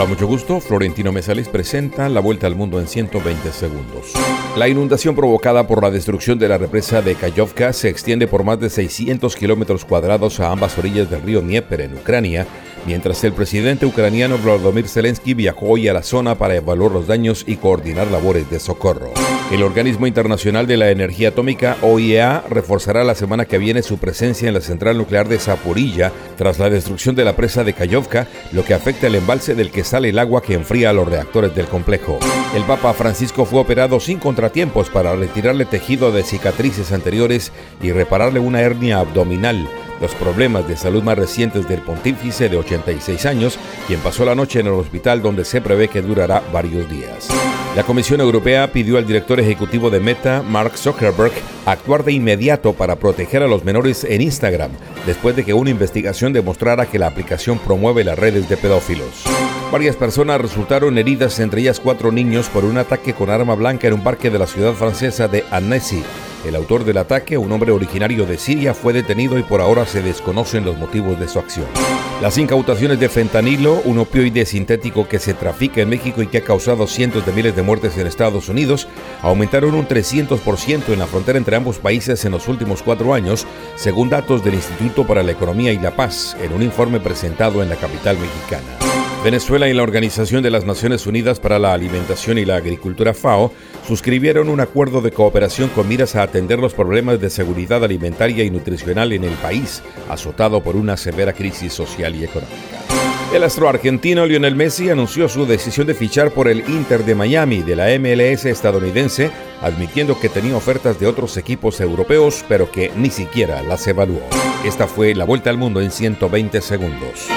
Hola, mucho gusto. Florentino Mesalis presenta La Vuelta al Mundo en 120 segundos. La inundación provocada por la destrucción de la represa de Kayovka se extiende por más de 600 kilómetros cuadrados a ambas orillas del río Dnieper en Ucrania, mientras el presidente ucraniano Volodymyr Zelensky viajó hoy a la zona para evaluar los daños y coordinar labores de socorro. El Organismo Internacional de la Energía Atómica, OIEA, reforzará la semana que viene su presencia en la central nuclear de Zaporilla tras la destrucción de la presa de Kayovka, lo que afecta el embalse del que sale el agua que enfría a los reactores del complejo. El Papa Francisco fue operado sin contratiempos para retirarle tejido de cicatrices anteriores y repararle una hernia abdominal los problemas de salud más recientes del pontífice de 86 años, quien pasó la noche en el hospital donde se prevé que durará varios días. La Comisión Europea pidió al director ejecutivo de Meta, Mark Zuckerberg, actuar de inmediato para proteger a los menores en Instagram, después de que una investigación demostrara que la aplicación promueve las redes de pedófilos. Varias personas resultaron heridas, entre ellas cuatro niños, por un ataque con arma blanca en un parque de la ciudad francesa de Annecy. El autor del ataque, un hombre originario de Siria, fue detenido y por ahora se desconocen los motivos de su acción. Las incautaciones de fentanilo, un opioide sintético que se trafica en México y que ha causado cientos de miles de muertes en Estados Unidos, aumentaron un 300% en la frontera entre ambos países en los últimos cuatro años, según datos del Instituto para la Economía y la Paz, en un informe presentado en la capital mexicana. Venezuela y la Organización de las Naciones Unidas para la Alimentación y la Agricultura FAO suscribieron un acuerdo de cooperación con miras a atender los problemas de seguridad alimentaria y nutricional en el país, azotado por una severa crisis social y económica. El astro argentino Lionel Messi anunció su decisión de fichar por el Inter de Miami de la MLS estadounidense, admitiendo que tenía ofertas de otros equipos europeos, pero que ni siquiera las evaluó. Esta fue la vuelta al mundo en 120 segundos.